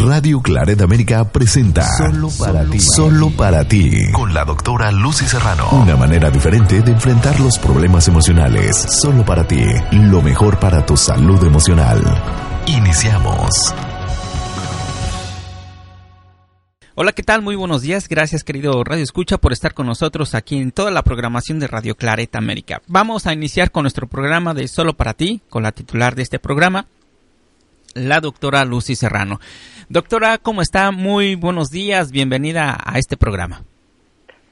Radio Claret América presenta Solo para ti. Solo para ti. Con la doctora Lucy Serrano. Una manera diferente de enfrentar los problemas emocionales. Solo para ti. Lo mejor para tu salud emocional. Iniciamos. Hola, ¿qué tal? Muy buenos días. Gracias, querido Radio Escucha, por estar con nosotros aquí en toda la programación de Radio Claret América. Vamos a iniciar con nuestro programa de Solo para ti, con la titular de este programa, la doctora Lucy Serrano. Doctora, ¿cómo está? Muy buenos días, bienvenida a este programa.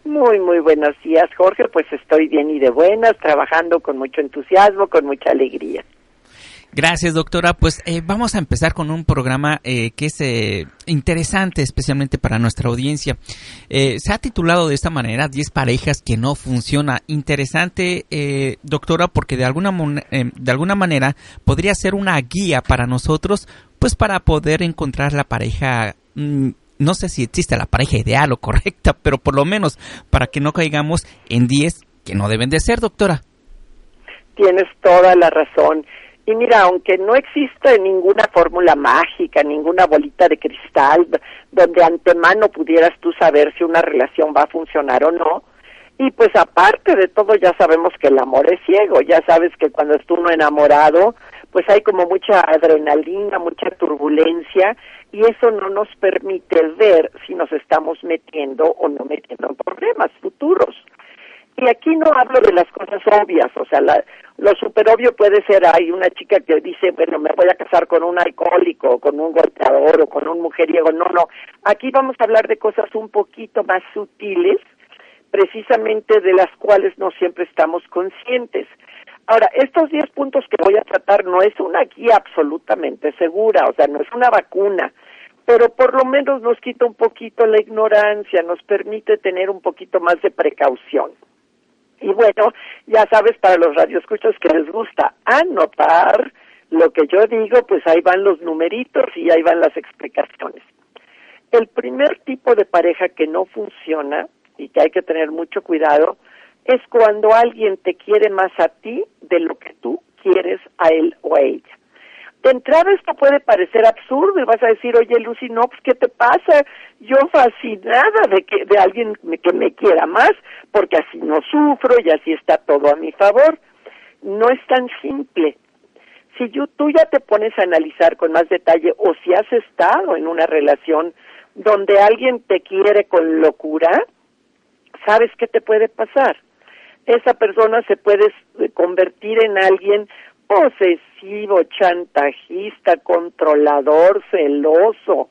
Muy, muy buenos días, Jorge. Pues estoy bien y de buenas, trabajando con mucho entusiasmo, con mucha alegría. Gracias, doctora. Pues eh, vamos a empezar con un programa eh, que es eh, interesante, especialmente para nuestra audiencia. se ha titulado de esta manera 10 parejas que no funciona. Interesante, doctora, porque de alguna, de alguna manera podría ser una guía para nosotros, pues para poder encontrar la pareja. Mm, no sé si existe la pareja ideal o correcta, pero por lo menos para que no caigamos en 10 que no deben de ser, doctora. Tienes toda la razón y mira, aunque no existe ninguna fórmula mágica, ninguna bolita de cristal donde antemano pudieras tú saber si una relación va a funcionar o no, y pues aparte de todo ya sabemos que el amor es ciego, ya sabes que cuando estás uno enamorado, pues hay como mucha adrenalina, mucha turbulencia, y eso no nos permite ver si nos estamos metiendo o no metiendo en problemas futuros. Y aquí no hablo de las cosas obvias, o sea, la, lo super obvio puede ser, hay una chica que dice, bueno, me voy a casar con un alcohólico, con un golpeador o con un mujeriego. No, no. Aquí vamos a hablar de cosas un poquito más sutiles, precisamente de las cuales no siempre estamos conscientes. Ahora, estos 10 puntos que voy a tratar no es una guía absolutamente segura, o sea, no es una vacuna, pero por lo menos nos quita un poquito la ignorancia, nos permite tener un poquito más de precaución. Y bueno, ya sabes, para los radioescuchos que les gusta anotar lo que yo digo, pues ahí van los numeritos y ahí van las explicaciones. El primer tipo de pareja que no funciona y que hay que tener mucho cuidado es cuando alguien te quiere más a ti de lo que tú quieres a él o a ella de entrada esto puede parecer absurdo y vas a decir, oye Lucy, no, pues ¿qué te pasa? Yo fascinada de que de alguien que me quiera más, porque así no sufro y así está todo a mi favor. No es tan simple. Si yo, tú ya te pones a analizar con más detalle o si has estado en una relación donde alguien te quiere con locura, ¿sabes qué te puede pasar? Esa persona se puede convertir en alguien posesivo, chantajista, controlador, celoso.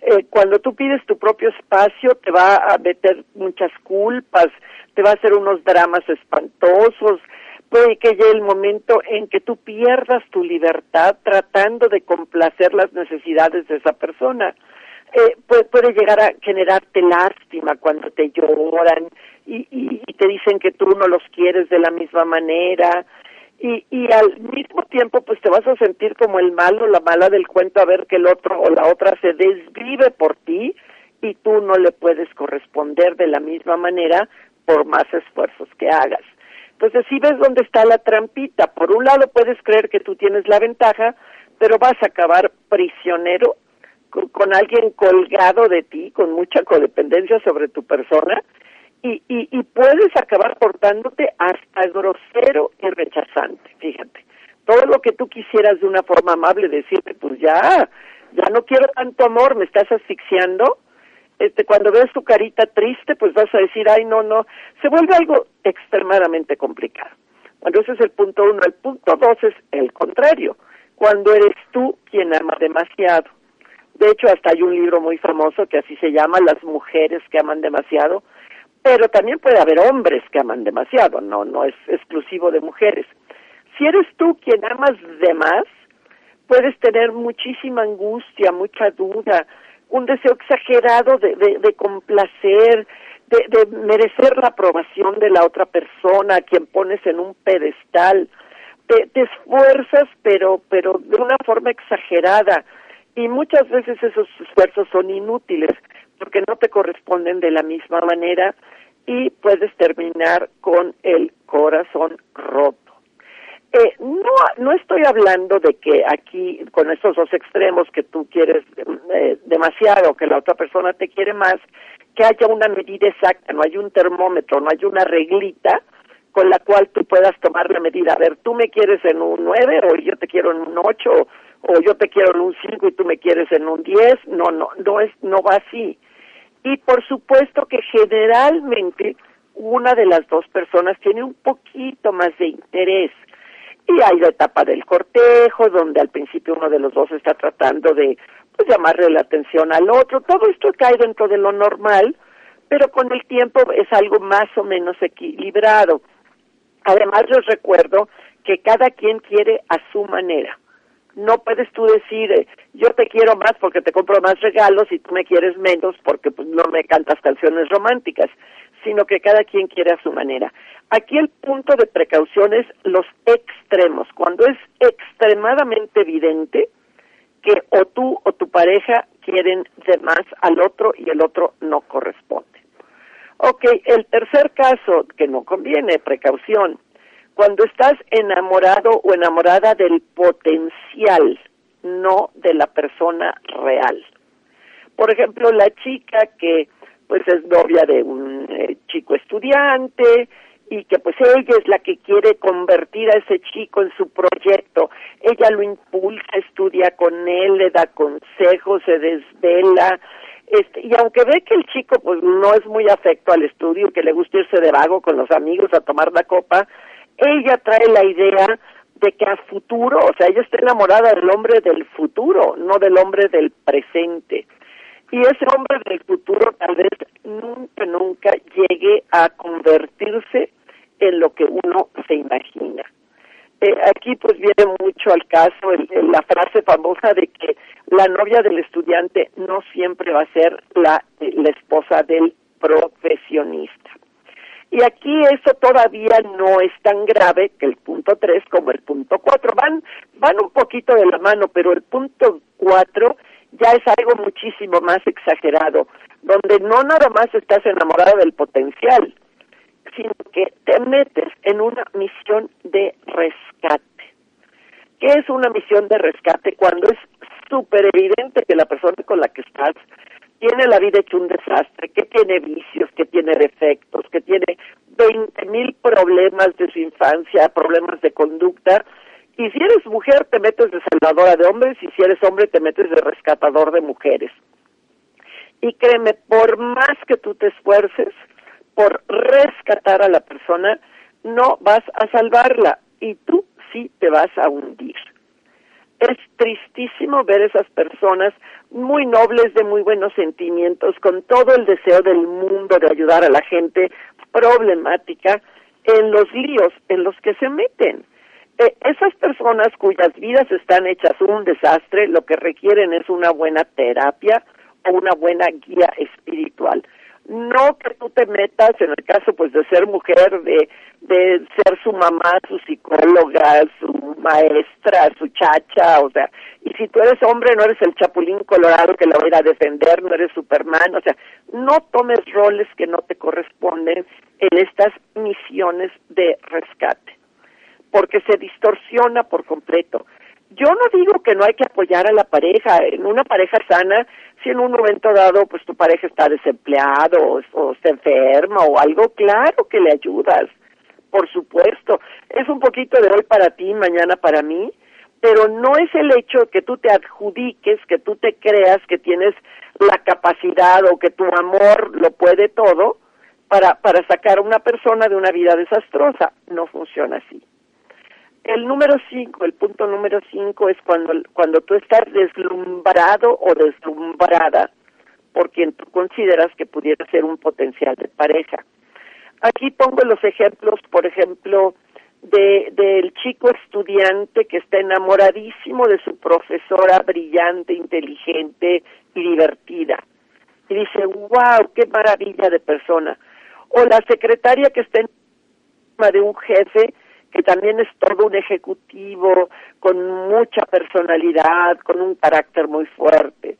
Eh, cuando tú pides tu propio espacio, te va a meter muchas culpas, te va a hacer unos dramas espantosos. Puede que llegue el momento en que tú pierdas tu libertad tratando de complacer las necesidades de esa persona. Eh, puede, llegar a generarte lástima cuando te lloran y, y, y, te dicen que tú no los quieres de la misma manera, y, y al mismo tiempo pues te vas a sentir como el malo, la mala del cuento a ver que el otro o la otra se desvive por ti y tú no le puedes corresponder de la misma manera por más esfuerzos que hagas. Entonces, si ves dónde está la trampita, por un lado puedes creer que tú tienes la ventaja, pero vas a acabar prisionero con, alguien colgado de ti, con mucha codependencia sobre tu persona, y, y, y puedes acabar portándote hasta grosero y rechazante, fíjate. Todo lo que tú quisieras de una forma amable decirte, pues ya, ya no quiero tanto amor, me estás asfixiando. Este, cuando ves tu carita triste, pues vas a decir, ay, no, no. Se vuelve algo extremadamente complicado. Bueno, ese es el punto uno. El punto dos es el contrario. Cuando eres tú quien ama demasiado. De hecho, hasta hay un libro muy famoso que así se llama Las mujeres que aman demasiado, pero también puede haber hombres que aman demasiado, no, no es exclusivo de mujeres. Si eres tú quien amas de más, puedes tener muchísima angustia, mucha duda, un deseo exagerado de, de, complacer, de, de, merecer la aprobación de la otra persona, a quien pones en un pedestal. Te, te esfuerzas, pero, pero de una forma exagerada. Y muchas veces esos esfuerzos son inútiles porque no te corresponden de la misma manera y puedes terminar con el corazón roto. Eh, no, no estoy hablando de que aquí, con estos dos extremos que tú quieres eh, demasiado, que la otra persona te quiere más, que haya una medida exacta, no hay un termómetro, no hay una reglita con la cual tú puedas tomar la medida. A ver, tú me quieres en un 9 o yo te quiero en un 8 o yo te quiero en un 5 y tú me quieres en un 10. No, no, no es no va así. Y por supuesto que generalmente una de las dos personas tiene un poquito más de interés. Y hay la etapa del cortejo, donde al principio uno de los dos está tratando de pues, llamarle la atención al otro. Todo esto cae dentro de lo normal, pero con el tiempo es algo más o menos equilibrado. Además, les recuerdo que cada quien quiere a su manera. No puedes tú decir, eh, yo te quiero más porque te compro más regalos y tú me quieres menos porque pues, no me cantas canciones románticas, sino que cada quien quiere a su manera. Aquí el punto de precaución es los extremos. Cuando es extremadamente evidente que o tú o tu pareja quieren de más al otro y el otro no corresponde. Ok, el tercer caso que no conviene, precaución, cuando estás enamorado o enamorada del potencial, no de la persona real. Por ejemplo, la chica que pues es novia de un eh, chico estudiante y que pues ella es la que quiere convertir a ese chico en su proyecto. Ella lo impulsa, estudia con él, le da consejos, se desvela, este, y aunque ve que el chico pues no es muy afecto al estudio, que le gusta irse de vago con los amigos a tomar la copa, ella trae la idea de que a futuro, o sea, ella está enamorada del hombre del futuro, no del hombre del presente. Y ese hombre del futuro tal vez nunca, nunca llegue a convertirse en lo que uno se imagina. Eh, aquí pues viene mucho al caso la frase famosa de que la novia del estudiante no siempre va a ser la, la esposa del profesionista. Y aquí eso todavía no es tan grave que el punto 3 como el punto 4. Van, van un poquito de la mano, pero el punto 4 ya es algo muchísimo más exagerado, donde no nada más estás enamorado del potencial, sino que te metes en una misión de rescate. ¿Qué es una misión de rescate? Cuando es súper evidente que la persona con la que estás tiene la vida hecho un desastre, que tiene vicios, que tiene defectos, que tiene veinte mil problemas de su infancia, problemas de conducta, y si eres mujer te metes de salvadora de hombres y si eres hombre te metes de rescatador de mujeres. Y créeme, por más que tú te esfuerces por rescatar a la persona, no vas a salvarla y tú sí te vas a hundir. Es tristísimo ver esas personas muy nobles, de muy buenos sentimientos, con todo el deseo del mundo de ayudar a la gente problemática, en los líos en los que se meten. Eh, esas personas cuyas vidas están hechas un desastre, lo que requieren es una buena terapia o una buena guía espiritual no que tú te metas en el caso pues de ser mujer de de ser su mamá su psicóloga su maestra su chacha o sea y si tú eres hombre no eres el chapulín colorado que la va a ir a defender no eres superman o sea no tomes roles que no te corresponden en estas misiones de rescate porque se distorsiona por completo yo no digo que no hay que apoyar a la pareja. En una pareja sana, si en un momento dado, pues tu pareja está desempleado o, o está enferma o algo, claro que le ayudas. Por supuesto. Es un poquito de hoy para ti, mañana para mí, pero no es el hecho que tú te adjudiques, que tú te creas que tienes la capacidad o que tu amor lo puede todo para, para sacar a una persona de una vida desastrosa. No funciona así. El número cinco, el punto número cinco es cuando, cuando tú estás deslumbrado o deslumbrada por quien tú consideras que pudiera ser un potencial de pareja. Aquí pongo los ejemplos, por ejemplo, de, del chico estudiante que está enamoradísimo de su profesora brillante, inteligente y divertida. Y dice, wow, qué maravilla de persona. O la secretaria que está encima de un jefe que también es todo un ejecutivo con mucha personalidad, con un carácter muy fuerte.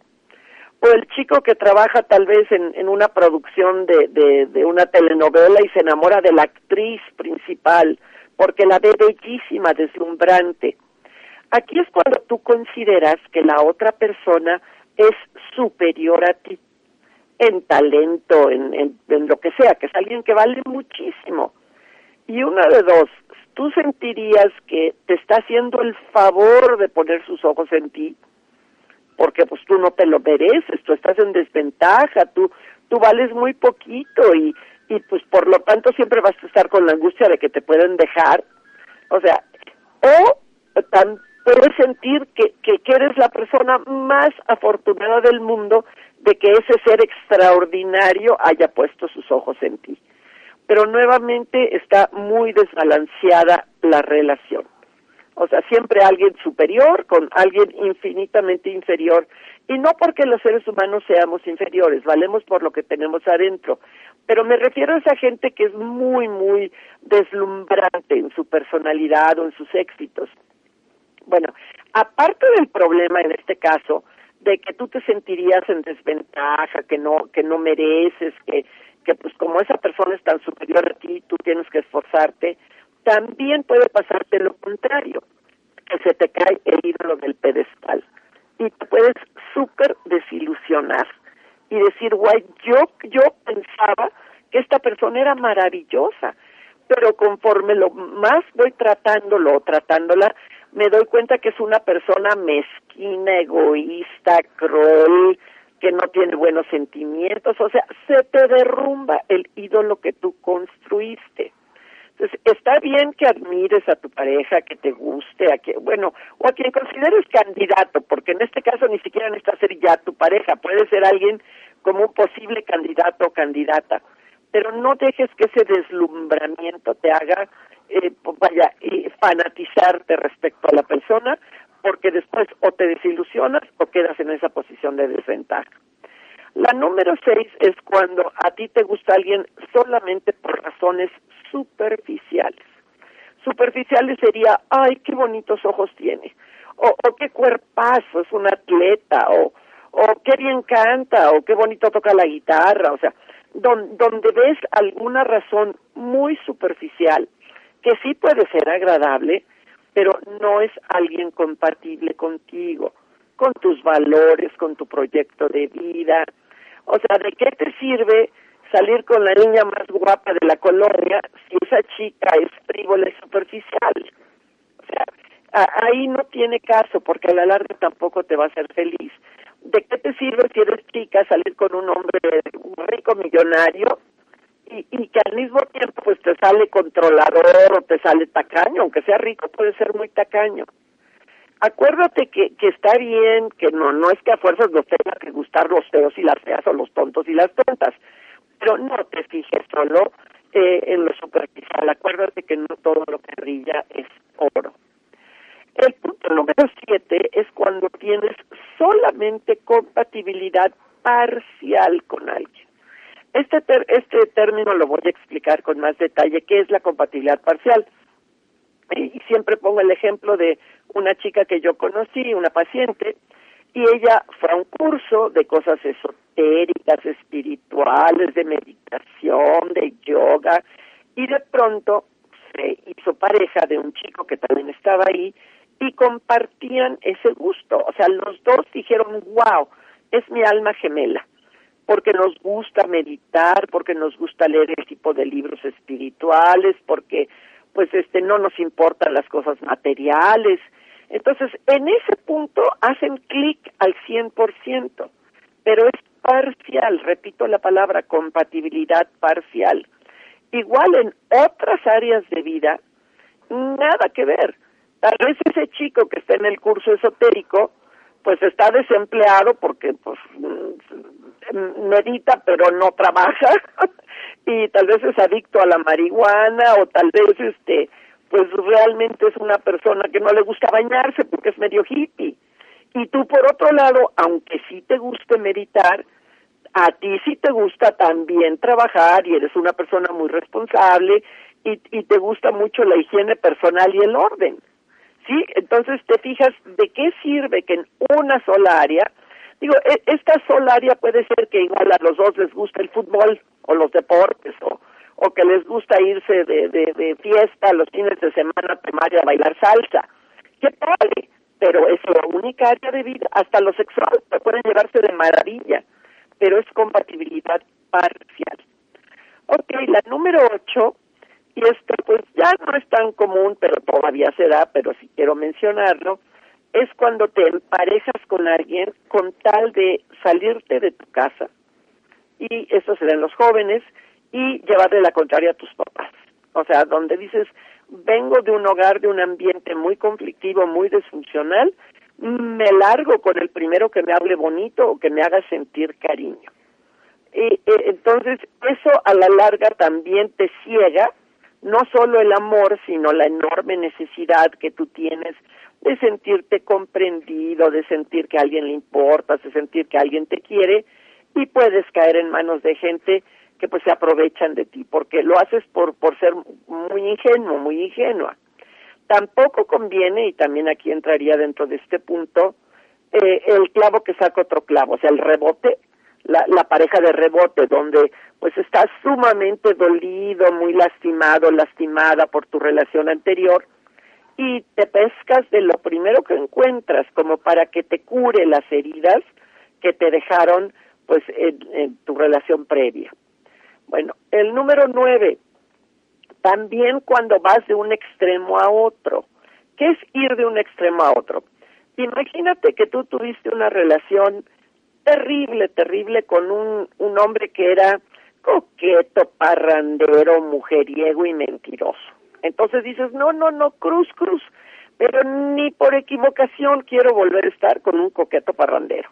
O el chico que trabaja tal vez en, una producción de, de, una telenovela y se enamora de la actriz principal porque la ve bellísima, deslumbrante. Aquí es cuando tú consideras que la otra persona es superior a ti en talento, en, en, lo que sea, que es alguien que vale muchísimo. Y una de dos, tú sentirías que te está haciendo el favor de poner sus ojos en ti, porque pues tú no te lo mereces, tú estás en desventaja, tú, tú vales muy poquito y, y pues por lo tanto siempre vas a estar con la angustia de que te pueden dejar. O sea, o tan, puedes sentir que, que, que eres la persona más afortunada del mundo de que ese ser extraordinario haya puesto sus ojos en ti. Pero nuevamente está muy desbalanceada la relación. O sea, siempre alguien superior con alguien infinitamente inferior. Y no porque los seres humanos seamos inferiores, valemos por lo que tenemos adentro. Pero me refiero a esa gente que es muy, muy deslumbrante en su personalidad o en sus éxitos. Bueno, aparte del problema en este caso, de que tú te sentirías en desventaja, que no, que no mereces, que, que pues como esa persona es tan superior a ti, tú tienes que esforzarte, también puede pasarte lo contrario, que se te cae el ídolo del pedestal y te puedes súper desilusionar y decir, guay, yo, yo pensaba que esta persona era maravillosa, pero conforme lo más voy tratándolo o tratándola, me doy cuenta que es una persona mezquina, egoísta, cruel, que no tiene buenos sentimientos, o sea, se te derrumba el ídolo que tú construiste. Entonces, está bien que admires a tu pareja, que te guste, a que, bueno, o a quien consideres candidato, porque en este caso ni siquiera necesita ser ya tu pareja, puede ser alguien como un posible candidato o candidata, pero no dejes que ese deslumbramiento te haga eh, pues vaya, y fanatizarte respecto a la persona, porque después o te desilusionas o quedas en esa posición de desventaja. La número seis es cuando a ti te gusta alguien solamente por razones superficiales. Superficiales sería, ay, qué bonitos ojos tiene, o, o qué cuerpazo, es un atleta, o, o qué bien canta, o qué bonito toca la guitarra, o sea, donde ves alguna razón muy superficial que sí puede ser agradable, pero no es alguien compatible contigo, con tus valores, con tu proyecto de vida. O sea, ¿de qué te sirve salir con la niña más guapa de la colonia si esa chica es frívola y superficial? O sea, ahí no tiene caso porque a la larga tampoco te va a hacer feliz. ¿De qué te sirve si eres chica salir con un hombre rico millonario y, que al mismo tiempo pues te sale controlador o te sale tacaño, aunque sea rico puede ser muy tacaño. Acuérdate que, que está bien, que no, no es que a fuerzas nos tenga que gustar los feos y las feas o los tontos y las tontas, pero no te fijes solo eh, en lo superficial, acuérdate que no todo lo que brilla es oro. El punto número siete es cuando tienes solamente compatibilidad parcial con alguien. Este, este término lo voy a explicar con más detalle, qué es la compatibilidad parcial. Y siempre pongo el ejemplo de una chica que yo conocí, una paciente, y ella fue a un curso de cosas esotéricas, espirituales, de meditación, de yoga, y de pronto se hizo pareja de un chico que también estaba ahí y compartían ese gusto. O sea, los dos dijeron, wow, es mi alma gemela porque nos gusta meditar, porque nos gusta leer el tipo de libros espirituales, porque pues este no nos importan las cosas materiales. Entonces, en ese punto hacen clic al 100%, pero es parcial, repito la palabra compatibilidad parcial. Igual en otras áreas de vida, nada que ver. Tal vez ese chico que está en el curso esotérico, pues está desempleado porque pues medita pero no trabaja y tal vez es adicto a la marihuana o tal vez este pues realmente es una persona que no le gusta bañarse porque es medio hippie. Y tú por otro lado aunque sí te guste meditar a ti sí te gusta también trabajar y eres una persona muy responsable y, y te gusta mucho la higiene personal y el orden sí entonces te fijas de qué sirve que en una sola área Digo, e, esta sola área puede ser que igual a los dos les gusta el fútbol o los deportes o, o que les gusta irse de, de, de fiesta los fines de semana primaria a bailar salsa. ¡Qué padre! pero es la única área de vida, hasta lo sexual pueden llevarse de maravilla, pero es compatibilidad parcial. Ok, la número ocho, y esto pues ya no es tan común, pero todavía se da, pero sí quiero mencionarlo, es cuando te emparejas con alguien con tal de salirte de tu casa, y eso se da en los jóvenes, y llevarle la contraria a tus papás. O sea, donde dices, vengo de un hogar, de un ambiente muy conflictivo, muy disfuncional, me largo con el primero que me hable bonito o que me haga sentir cariño. Y, entonces, eso a la larga también te ciega, no solo el amor, sino la enorme necesidad que tú tienes de sentirte comprendido, de sentir que a alguien le importas, de sentir que alguien te quiere, y puedes caer en manos de gente que pues se aprovechan de ti, porque lo haces por, por ser muy ingenuo, muy ingenua. Tampoco conviene, y también aquí entraría dentro de este punto, eh, el clavo que saca otro clavo, o sea, el rebote, la, pareja de rebote, donde pues estás sumamente dolido, muy lastimado, lastimada por tu relación anterior, y te pescas de lo primero que encuentras como para que te cure las heridas que te dejaron pues en tu relación previa. Bueno, el número nueve, también cuando vas de un extremo a otro. ¿Qué es ir de un extremo a otro? Imagínate que tú tuviste una relación terrible, terrible con un, un hombre que era coqueto, parrandero, mujeriego y mentiroso. Entonces dices, no, no, no, cruz, cruz, pero ni por equivocación quiero volver a estar con un coqueto parrandero.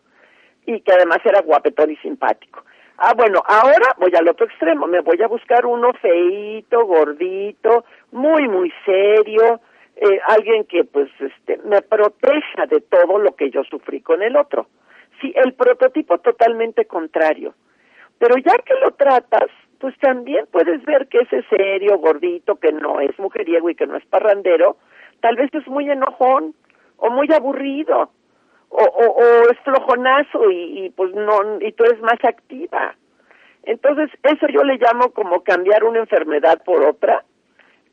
Y que además era guapetón y simpático. Ah, bueno, ahora voy al otro extremo, me voy a buscar uno feito, gordito, muy, muy serio, eh, alguien que pues este, me proteja de todo lo que yo sufrí con el otro. Sí, el prototipo totalmente contrario. Pero ya que lo tratas, pues también puedes ver que ese serio, gordito, que no es mujeriego y que no es parrandero, tal vez es muy enojón o muy aburrido o, o, es flojonazo y, y, pues no y tú eres más activa entonces eso yo le llamo como cambiar una enfermedad por otra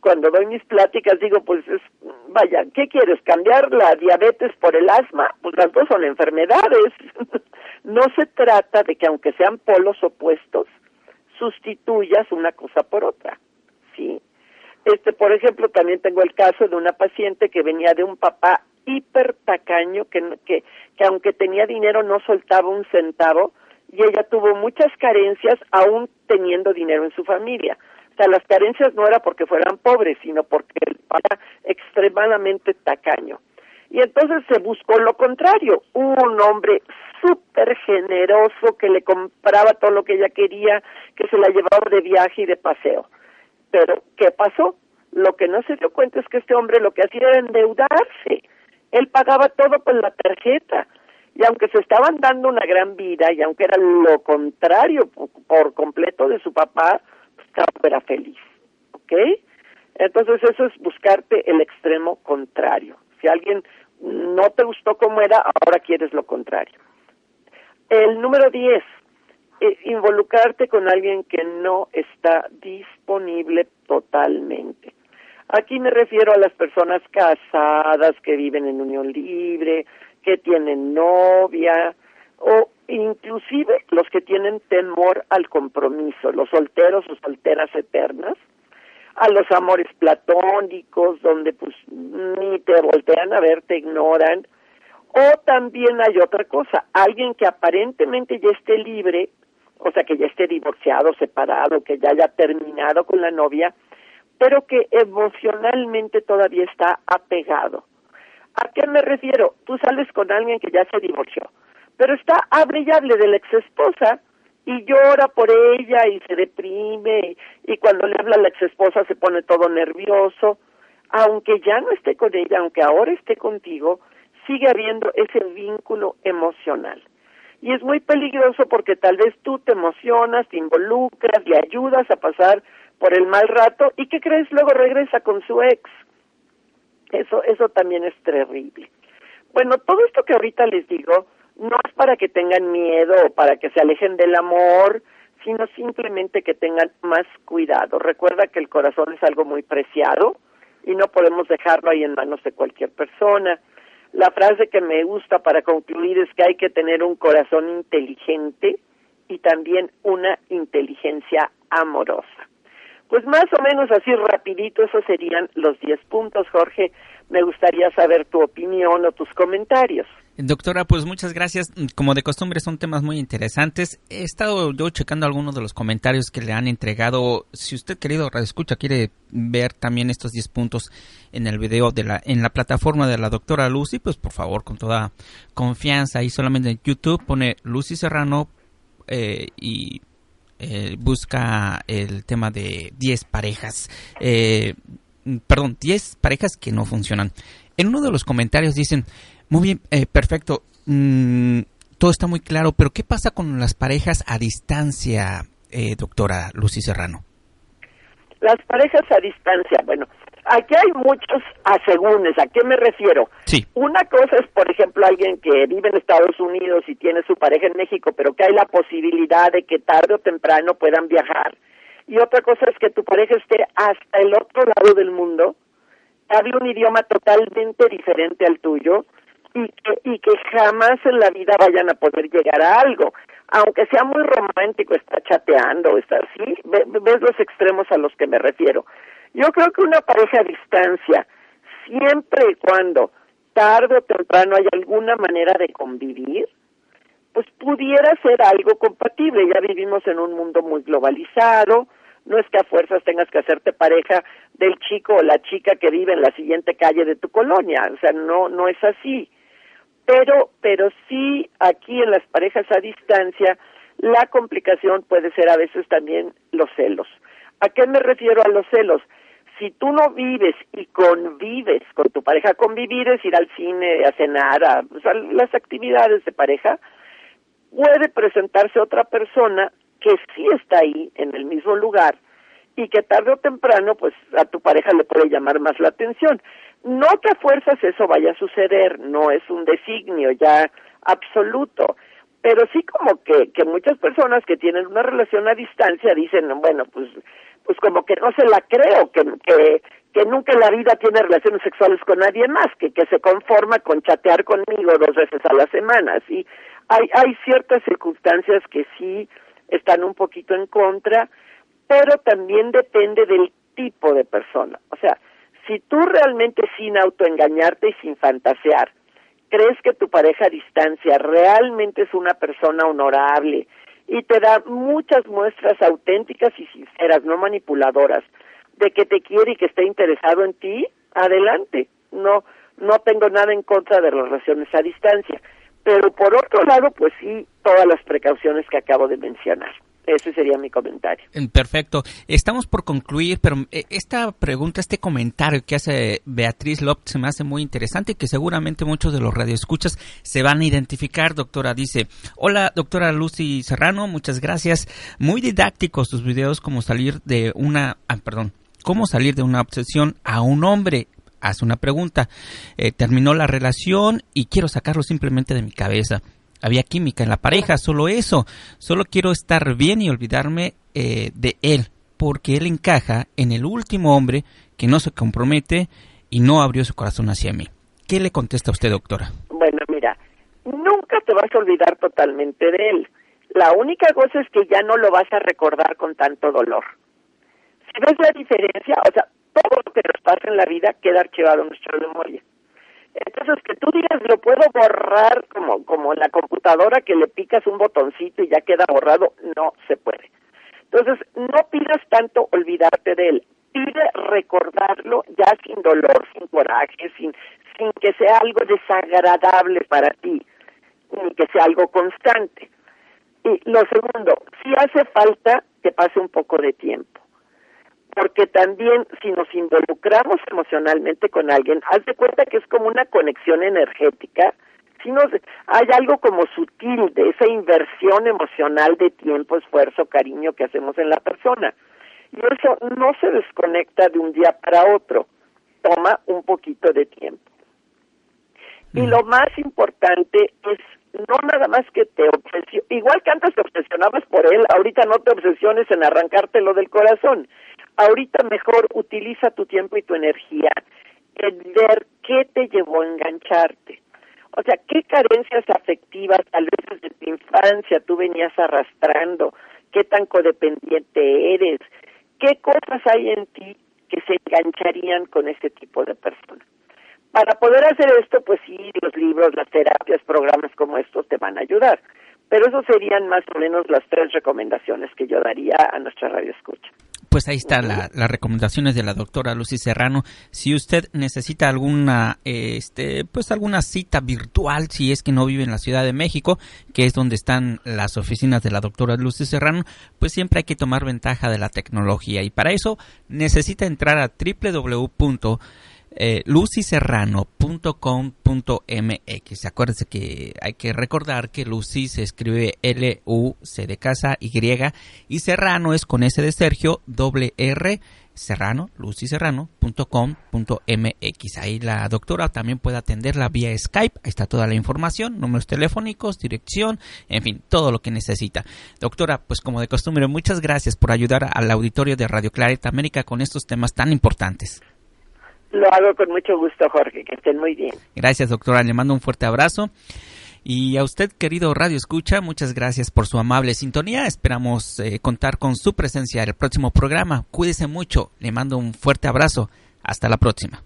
cuando doy mis pláticas digo pues es vaya qué quieres cambiar la diabetes por el asma pues las dos son enfermedades. No se trata de que aunque sean polos opuestos sustituyas una cosa por otra sí este por ejemplo también tengo el caso de una paciente que venía de un papá hiper tacaño que, que, que aunque tenía dinero no soltaba un centavo y ella tuvo muchas carencias aún teniendo dinero en su familia. Sea, las carencias no era porque fueran pobres, sino porque era extremadamente tacaño. Y entonces se buscó lo contrario, un hombre súper generoso que le compraba todo lo que ella quería, que se la llevaba de viaje y de paseo. Pero, ¿qué pasó? Lo que no se dio cuenta es que este hombre lo que hacía era endeudarse él pagaba todo con la tarjeta. Y aunque se estaban dando una gran vida, y aunque era lo contrario por, completo de su papá, pues era feliz. ¿Ok? Entonces eso es buscarte el extremo contrario. Si alguien no te gustó como era, ahora quieres lo contrario. El número 10, eh, involucrarte con alguien que no está disponible totalmente. Aquí me refiero a las personas casadas que viven en unión libre, que tienen novia o inclusive los que tienen temor al compromiso, los solteros o solteras eternas, a los amores platónicos donde pues ni te voltean a ver, te ignoran, o también hay otra cosa, alguien que aparentemente ya esté libre, o sea que ya esté divorciado, separado, que ya haya terminado con la novia, pero que emocionalmente todavía está apegado. ¿A qué me refiero? Tú sales con alguien que ya se divorció, pero está hable de la ex esposa y llora por ella y se deprime y, cuando le habla a la ex esposa se pone todo nervioso. Aunque ya no esté con ella, aunque ahora esté contigo, sigue habiendo ese vínculo emocional. Y es muy peligroso porque tal vez tú te emocionas, te involucras, le ayudas a pasar por el mal rato y ¿qué crees? Luego regresa con su ex. Eso, eso también es terrible. Bueno, todo esto que ahorita les digo no es para que tengan miedo o para que se alejen del amor, sino simplemente que tengan más cuidado. Recuerda que el corazón es algo muy preciado y no podemos dejarlo ahí en manos de cualquier persona. la frase que me gusta para concluir es que hay que tener un corazón inteligente y también una inteligencia amorosa. Pues más o menos así rapidito, esos serían los 10 puntos, Jorge. Me gustaría saber tu opinión o tus comentarios. Doctora, pues muchas gracias. Como de costumbre son temas muy interesantes. He estado yo checando algunos de los comentarios que le han entregado. Si usted, querido Radio Escucha, quiere ver también estos 10 puntos en el video de la en la plataforma de la doctora Lucy, pues por favor, con toda confianza, y solamente en YouTube pone Lucy Serrano eh, y eh, busca el tema de 10 parejas. Eh, perdón, 10 parejas que no funcionan. En uno de los comentarios dicen, muy bien, eh, perfecto. Mm, todo está muy claro, pero ¿qué pasa con las parejas a distancia, eh, doctora Lucy Serrano? Las parejas a distancia, bueno, aquí hay muchos asegúnes. ¿A qué me refiero? Sí. Una cosa es, por ejemplo, alguien que vive en Estados Unidos y tiene su pareja en México, pero que hay la posibilidad de que tarde o temprano puedan viajar. Y otra cosa es que tu pareja esté hasta el otro lado del mundo, hable un idioma totalmente diferente al tuyo y que, y que jamás en la vida vayan a poder llegar a algo. Aunque sea muy romántico, está chateando, está así, ves los extremos a los que me refiero. Yo creo que una pareja a distancia, siempre y cuando tarde o temprano hay alguna manera de convivir, pues pudiera ser algo compatible. Ya vivimos en un mundo muy globalizado, no es que a fuerzas tengas que hacerte pareja del chico o la chica que vive en la siguiente calle de tu colonia, o sea, no no es así pero pero sí aquí en las parejas a distancia la complicación puede ser a veces también los celos. ¿A qué me refiero a los celos? Si tú no vives y convives con tu pareja, convivir es ir al cine, a cenar, a, a las actividades de pareja, puede presentarse otra persona que sí está ahí en el mismo lugar y que tarde o temprano pues a tu pareja le puede llamar más la atención. No que a fuerzas eso vaya a suceder, no es un designio ya absoluto, pero sí como que, que muchas personas que tienen una relación a distancia dicen, bueno, pues, pues como que no se la creo, que, que, nunca en la vida tiene relaciones sexuales con nadie más, que, que se conforma con chatear conmigo dos veces a la semana, sí. Hay, hay ciertas circunstancias que sí están un poquito en contra, pero también depende del tipo de persona. O sea, si tú realmente sin autoengañarte y sin fantasear, crees que tu pareja a distancia realmente es una persona honorable y te da muchas muestras auténticas y sinceras, no manipuladoras, de que te quiere y que está interesado en ti, adelante. No, no tengo nada en contra de las relaciones a distancia. Pero por otro lado, pues sí, todas las precauciones que acabo de mencionar. Ese sería mi comentario. Perfecto. Estamos por concluir, pero eh, esta pregunta, este comentario que hace Beatriz López se me hace muy interesante y que seguramente muchos de los radioescuchas se van a identificar, doctora. Dice, hola, doctora Lucy Serrano, muchas gracias. Muy didácticos sus videos, como salir de una, ah, perdón, cómo salir de una obsesión a un hombre hace una pregunta. Eh, terminó la relación y quiero sacarlo simplemente de mi cabeza había química en la pareja, solo eso. Solo quiero estar bien y olvidarme eh, de él, porque él encaja en el último hombre que no se compromete y no abrió su corazón hacia mí. ¿Qué le contesta usted, doctora? Bueno, mira, nunca te vas a olvidar totalmente de él. La única cosa es que ya no lo vas a recordar con tanto dolor. Si ves la diferencia, o sea, todo lo que nos pasa en la vida queda archivado en nuestra memoria. Entonces, que tú digas, lo puedo borrar como, como en la computadora que le picas un botoncito y ya queda borrado, no se puede. Entonces, no pidas tanto olvidarte de él, pide recordarlo ya sin dolor, sin coraje, sin, sin que sea algo desagradable para ti, ni que sea algo constante. Y lo segundo, si hace falta que pase un poco de tiempo porque también si nos involucramos emocionalmente con alguien, haz de cuenta que es como una conexión energética, si nos, hay algo como sutil de esa inversión emocional de tiempo, esfuerzo, cariño que hacemos en la persona. Y eso no se desconecta de un día para otro, toma un poquito de tiempo. Y mm. lo más importante es no nada más que te obsesiones, igual que antes te obsesionabas por él, ahorita no te obsesiones en arrancártelo del corazón, ahorita mejor utiliza tu tiempo y tu energía en ver qué te llevó a engancharte. O sea, ¿qué carencias afectivas tal vez desde tu infancia tú venías arrastrando? ¿Qué tan codependiente eres? ¿Qué cosas hay en ti que se engancharían con este tipo de personas? Para poder hacer esto, pues sí, los libros, las terapias, programas como estos te van a ayudar. Pero eso serían más o menos las tres recomendaciones que yo daría a nuestra radio escucha. Pues ahí están la, las recomendaciones de la doctora Lucy Serrano. Si usted necesita alguna, este, pues alguna cita virtual, si es que no vive en la Ciudad de México, que es donde están las oficinas de la doctora Lucy Serrano, pues siempre hay que tomar ventaja de la tecnología y para eso necesita entrar a www eh, lucyserrano.com.mx. Acuérdense que hay que recordar que Lucy se escribe L-U-C de casa Y y Serrano es con S de Sergio, doble R, Serrano, lucyserrano.com.mx. Ahí la doctora también puede atenderla vía Skype. Ahí está toda la información, números telefónicos, dirección, en fin, todo lo que necesita. Doctora, pues como de costumbre, muchas gracias por ayudar al auditorio de Radio Clarita América con estos temas tan importantes. Lo hago con mucho gusto, Jorge, que estén muy bien. Gracias, doctora. Le mando un fuerte abrazo. Y a usted, querido Radio Escucha, muchas gracias por su amable sintonía. Esperamos eh, contar con su presencia en el próximo programa. Cuídese mucho. Le mando un fuerte abrazo. Hasta la próxima.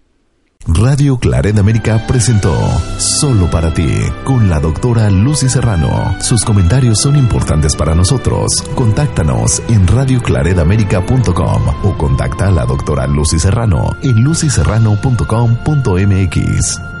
Radio Claret América presentó Solo para ti con la doctora Lucy Serrano. Sus comentarios son importantes para nosotros. Contáctanos en radioclaredamerica.com o contacta a la doctora Lucy Serrano en lucyserrano.com.mx.